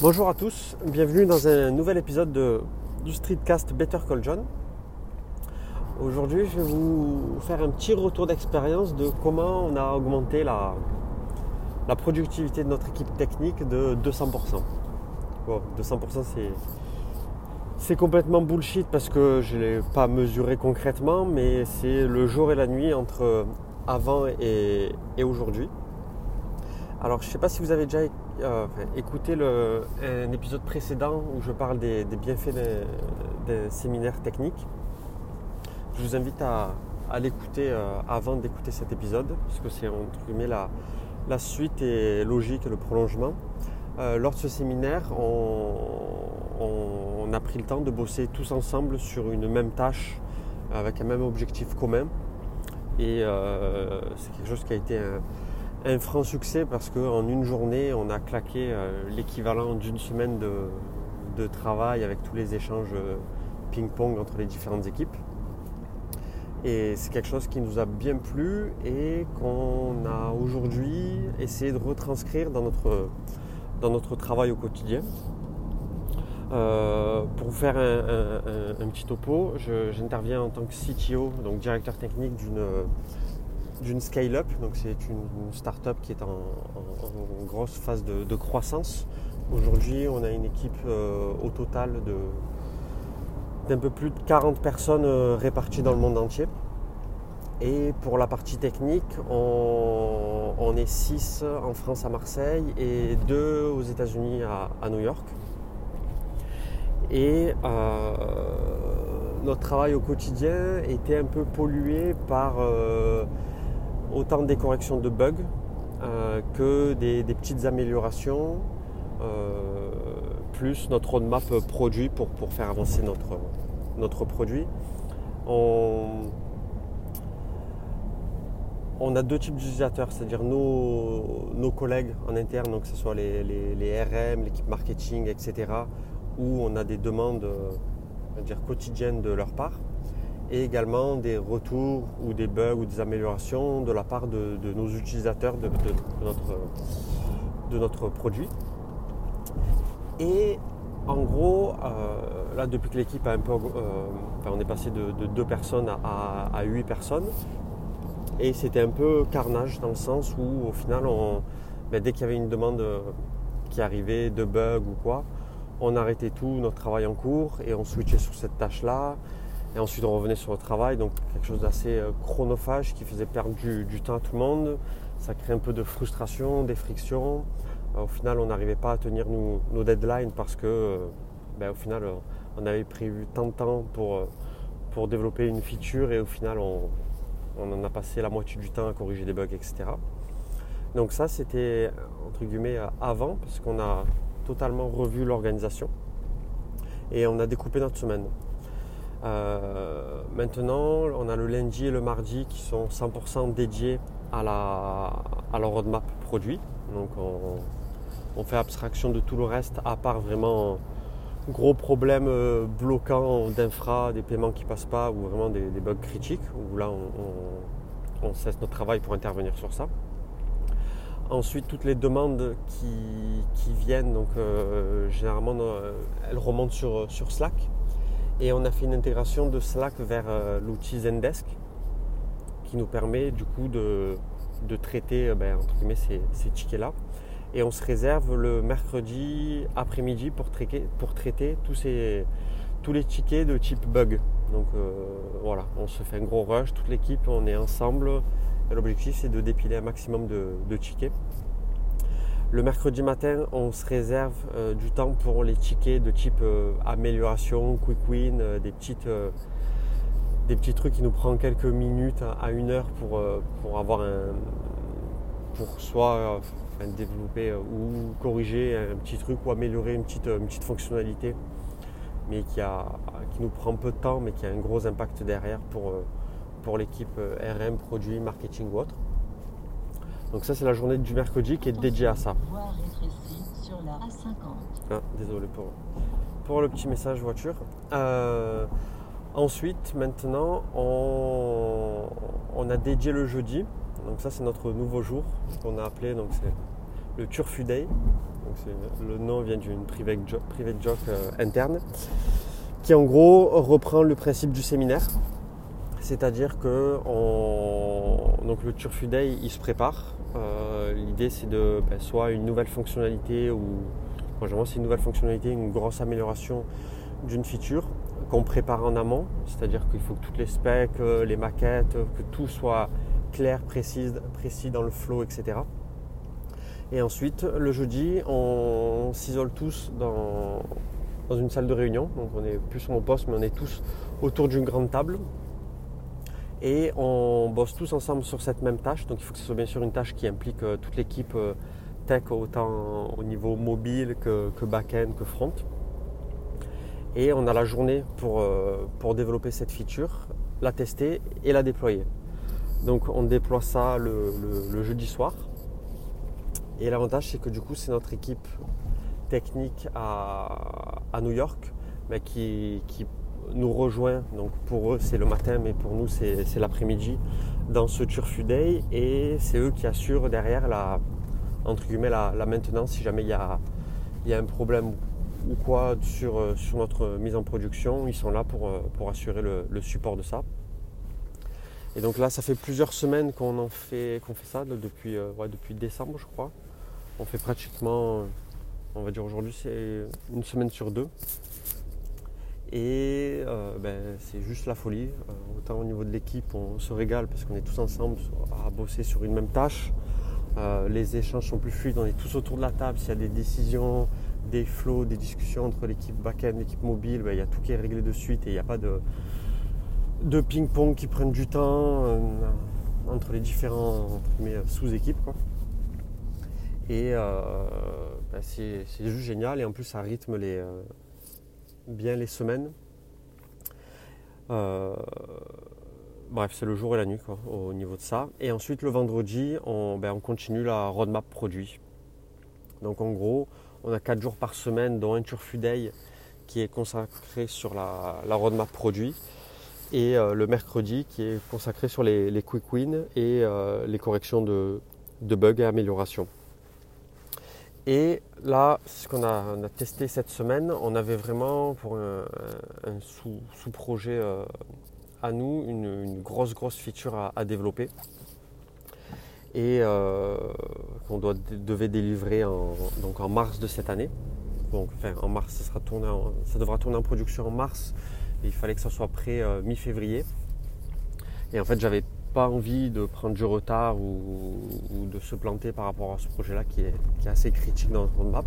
Bonjour à tous, bienvenue dans un nouvel épisode de, du streetcast Better Call John. Aujourd'hui, je vais vous faire un petit retour d'expérience de comment on a augmenté la, productivité de notre équipe technique de 200%. Bon, 200% c'est, complètement bullshit parce que je ne l'ai pas mesuré concrètement, mais c'est le jour et la nuit entre avant et, et aujourd'hui. Alors je ne sais pas si vous avez déjà euh, écouté le, un épisode précédent où je parle des, bienfaits des, séminaires techniques. Je vous invite à, l'écouter euh, avant d'écouter cet épisode, parce que c'est entre guillemets la, la, suite et logique le prolongement. Euh, lors de ce séminaire, on, a pris le temps de bosser tous ensemble sur une même tâche avec un même objectif commun. Et c'est quelque chose qui a été un franc succès parce qu'en une journée, on a claqué euh, l'équivalent d'une semaine de, travail avec tous les échanges euh, ping-pong entre les différentes équipes. Et c'est quelque chose qui nous a bien plu et qu'on a aujourd'hui essayé de retranscrire dans notre, travail au quotidien. Euh, pour vous faire un, petit topo, j'interviens en tant que CTO, donc directeur technique d'une d'une scale-up. Donc c'est une, start-up qui est en, grosse phase de, croissance. Aujourd'hui, on a une équipe euh, au total de d'un peu plus de 40 personnes euh, réparties dans le monde entier. Et pour la partie technique, on, est 6 en France à Marseille et 2 aux États-Unis à, New York. Et euh, notre travail au quotidien était un peu pollué par autant des corrections de bugs euh, que des, petites améliorations, euh, plus notre roadmap produit pour, pour faire avancer notre, notre produit. On, a deux types d'utilisateurs, c'est-à-dire nos, nos, collègues en interne, donc que ce soit les, les, RM, l'équipe marketing, etc., où on a des demandes dire, quotidiennes de leur part et également des retours ou des bugs ou des améliorations de la part de, nos utilisateurs de, notre, de, notre, produit. Et en gros, euh, là depuis que l'équipe a un peu, euh, enfin, on est passé de, deux personnes à, huit personnes, et c'était un peu carnage dans le sens où au final, ben, dès qu'il y avait une demande qui arrivait de bug ou quoi, on arrêtait tout notre travail en cours et on switchait sur cette tâche-là. Et ensuite, on revenait sur le travail, donc quelque chose d'assez euh, chronophage qui faisait perdre du, temps à tout le monde. Ça crée un peu de frustration, des frictions. Euh, au final, on n'arrivait pas à tenir nos deadlines parce que, euh, ben, au final, on avait prévu tant de temps pour, pour développer une feature et au final, on, on en a passé la moitié du temps à corriger des bugs, etc. Donc ça, c'était entre guillemets avant parce qu'on a totalement revu l'organisation et on a découpé notre semaine. Euh, maintenant, on a le lundi et le mardi qui sont 100% dédiés à la, à roadmap produit. Donc on, fait abstraction de tout le reste, à part vraiment gros problèmes euh, bloquants d'infra, des paiements qui passent pas, ou vraiment des, bugs critiques, où là on, cesse notre travail pour intervenir sur ça. Ensuite, toutes les demandes qui, viennent, donc euh, généralement elles remontent sur, sur Slack. Et on a fait une intégration de Slack vers euh, l'outil Zendesk qui nous permet du coup de, traiter euh, ben, entre guillemets, ces, tickets-là. Et on se réserve le mercredi après-midi pour, pour, traiter tous, ces, tous les tickets de type bug. Donc euh, voilà, on se fait un gros rush, toute l'équipe, on est ensemble. L'objectif c'est de dépiler un maximum de tickets. Le mercredi matin, on se réserve euh, du temps pour les tickets de type euh, amélioration, quick win, euh, des, petites, des petits trucs qui nous prennent quelques minutes à, une heure pour, pour avoir un. pour soit développer ou corriger un petit truc ou améliorer une petite, une petite fonctionnalité, mais qui, a, qui nous prend peu de temps, mais qui a un gros impact derrière pour, pour l'équipe RM, produit, marketing ou autre. Donc ça c'est la journée du mercredi qui est dédiée à ça. Ah, désolé pour, pour le petit message voiture. Euh, ensuite, maintenant, on, a dédié le jeudi. Donc ça c'est notre nouveau jour qu'on a appelé. Donc c'est le Turfu Day. le nom vient d'une private joke, joke interne qui en gros reprend le principe du séminaire. C'est-à-dire que donc le Turfu Day il se prépare. L'idée c'est de ben, soit une nouvelle fonctionnalité ou moi c'est une nouvelle fonctionnalité, une grosse amélioration d'une feature qu'on prépare en amont, c'est-à-dire qu'il faut que toutes les specs, euh, les maquettes, que tout soit clair, précis, précis dans le flow, etc. Et ensuite, le jeudi, on s'isole tous dans, dans une salle de réunion. Donc on est plus sur mon poste, mais on est tous autour d'une grande table. Et on bosse tous ensemble sur cette même tâche. Donc il faut que ce soit bien sûr une tâche qui implique euh, toute l'équipe euh, tech, autant au niveau mobile que, back-end, que front. Et on a la journée pour, euh, pour développer cette feature, la tester et la déployer. Donc on déploie ça le, jeudi soir. Et l'avantage c'est que du coup c'est notre équipe technique à, New York mais qui, nous rejoint. Donc pour eux c'est le matin mais pour nous c'est l'après-midi dans ce Turfu Day et c'est eux qui assurent derrière la, entre guillemets, la, maintenance si jamais il y a, y a un problème ou quoi sur, euh, sur notre mise en production, ils sont là pour, euh, pour assurer le, support de ça. Et donc là, ça fait plusieurs semaines qu'on en fait, qu'on fait ça, depuis, euh, depuis décembre, je crois. On fait pratiquement, on va dire aujourd'hui, c'est une semaine sur deux. Et ben, c'est juste la folie. autant au niveau de l'équipe, on se régale parce qu'on est tous ensemble à bosser sur une même tâche. les échanges sont plus fluides, on est tous autour de la table. S'il y a des décisions, des flots, des discussions entre l'équipe back-end, l'équipe mobile, ben, il y a tout qui est réglé de suite et il n'y a pas de, ping-pong qui prennent du temps euh, entre les différents sous-équipes. Et euh, ben, c'est juste génial et en plus ça rythme les, euh, bien les semaines. bref, c'est le jour et la nuit au niveau de ça. Et ensuite le vendredi, on, ben, on continue la roadmap produit. Donc en gros, on a 4 jours par semaine, dont un Turfu Day qui est consacré sur la, roadmap produit. Et euh, le mercredi qui est consacré sur les, quick wins et euh, les corrections de, bugs et améliorations. Et là, ce qu'on a, testé cette semaine, on avait vraiment pour un, sous-projet euh, à nous une, grosse grosse feature à développer et euh, qu'on devait délivrer en, donc en mars de cette année. Donc, enfin, en mars, ça, devra tourner en production en mars. il fallait que ça soit prêt euh, mi-février. Et en fait, j'avais envie de prendre du retard ou, de se planter par rapport à ce projet-là qui est, assez critique dans notre roadmap.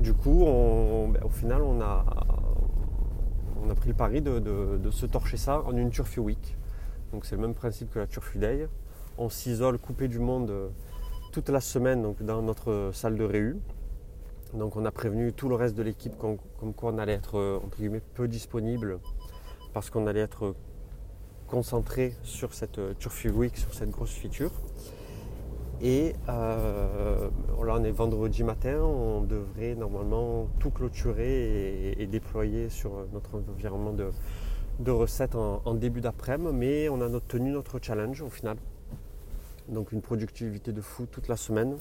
Du coup, ben, au final, on a, on a pris le pari de, de se torcher ça en une Turfu Week. Donc c'est le même principe que la Turfu Day on s'isole coupé du monde euh, toute la semaine donc dans notre salle de réu. Donc on a prévenu tout le reste de l'équipe comme, quoi on allait être euh, entre guillemets peu disponible parce qu'on allait être concentré sur cette euh, Turfu Week, sur cette grosse feature. Et là on est vendredi matin, on devrait normalement tout clôturer et, déployer sur notre environnement de, recettes en, début d'après-midi, mais on a tenu notre challenge au final donc une productivité de fou toute la semaine.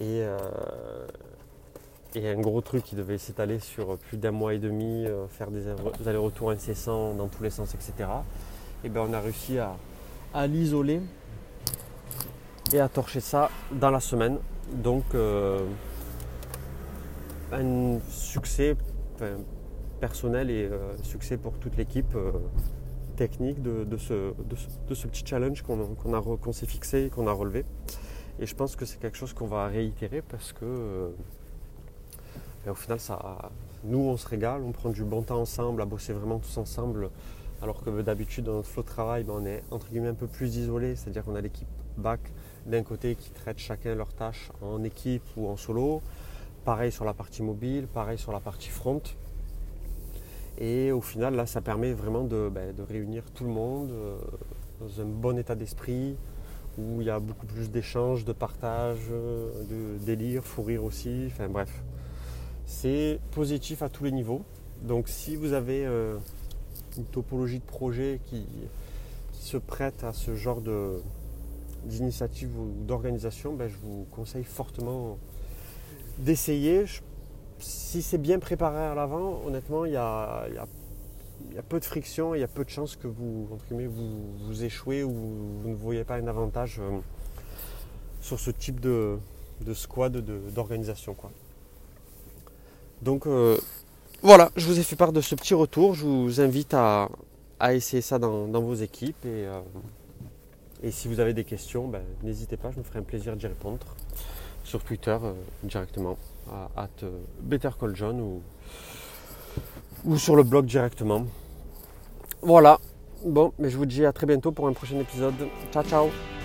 Et, euh, un gros truc qui devait s'étaler sur plus d'un mois et demi, euh, faire des, allers-retours incessants dans tous les sens, etc. Et bien on a réussi à, l'isoler et à torcher ça dans la semaine. Donc euh, un succès personnel et succès pour toute l'équipe technique de, ce, petit challenge qu'on s'est fixé, qu'on a relevé. Et je pense que c'est quelque chose qu'on va réitérer parce que euh, ben, au final, ça, nous, on se régale, on prend du bon temps ensemble, à bosser vraiment tous ensemble. Alors que d'habitude, dans notre flow de travail, ben, on est entre guillemets un peu plus isolé, c'est-à-dire qu'on a l'équipe back d'un côté qui traite chacun leur tâche en équipe ou en solo. Pareil sur la partie mobile, pareil sur la partie front. Et au final, là, ça permet vraiment de, ben, réunir tout le monde euh, dans un bon état d'esprit, où il y a beaucoup plus d'échanges, de partage, de délire, fou rire aussi. Enfin bref, c'est positif à tous les niveaux. Donc si vous avez euh, une topologie de projet qui, se prête à ce genre de, d'initiative ou d'organisation, ben, je vous conseille fortement d'essayer. Si c'est bien préparé à l'avant, honnêtement, il y a, peu de friction il y a peu de chances que vous, vous, échouez ou vous ne voyez pas un avantage euh, sur ce type de, squad d'organisation. Donc euh, voilà, je vous ai fait part de ce petit retour. Je vous invite à, essayer ça dans, vos équipes. Et, euh, et, si vous avez des questions, ben, n'hésitez pas, je me ferai un plaisir d'y répondre sur Twitter euh, directement à, at BetterCallJohn ou, ou sur le blog directement. Voilà. Bon, mais je vous dis à très bientôt pour un prochain épisode. Ciao ciao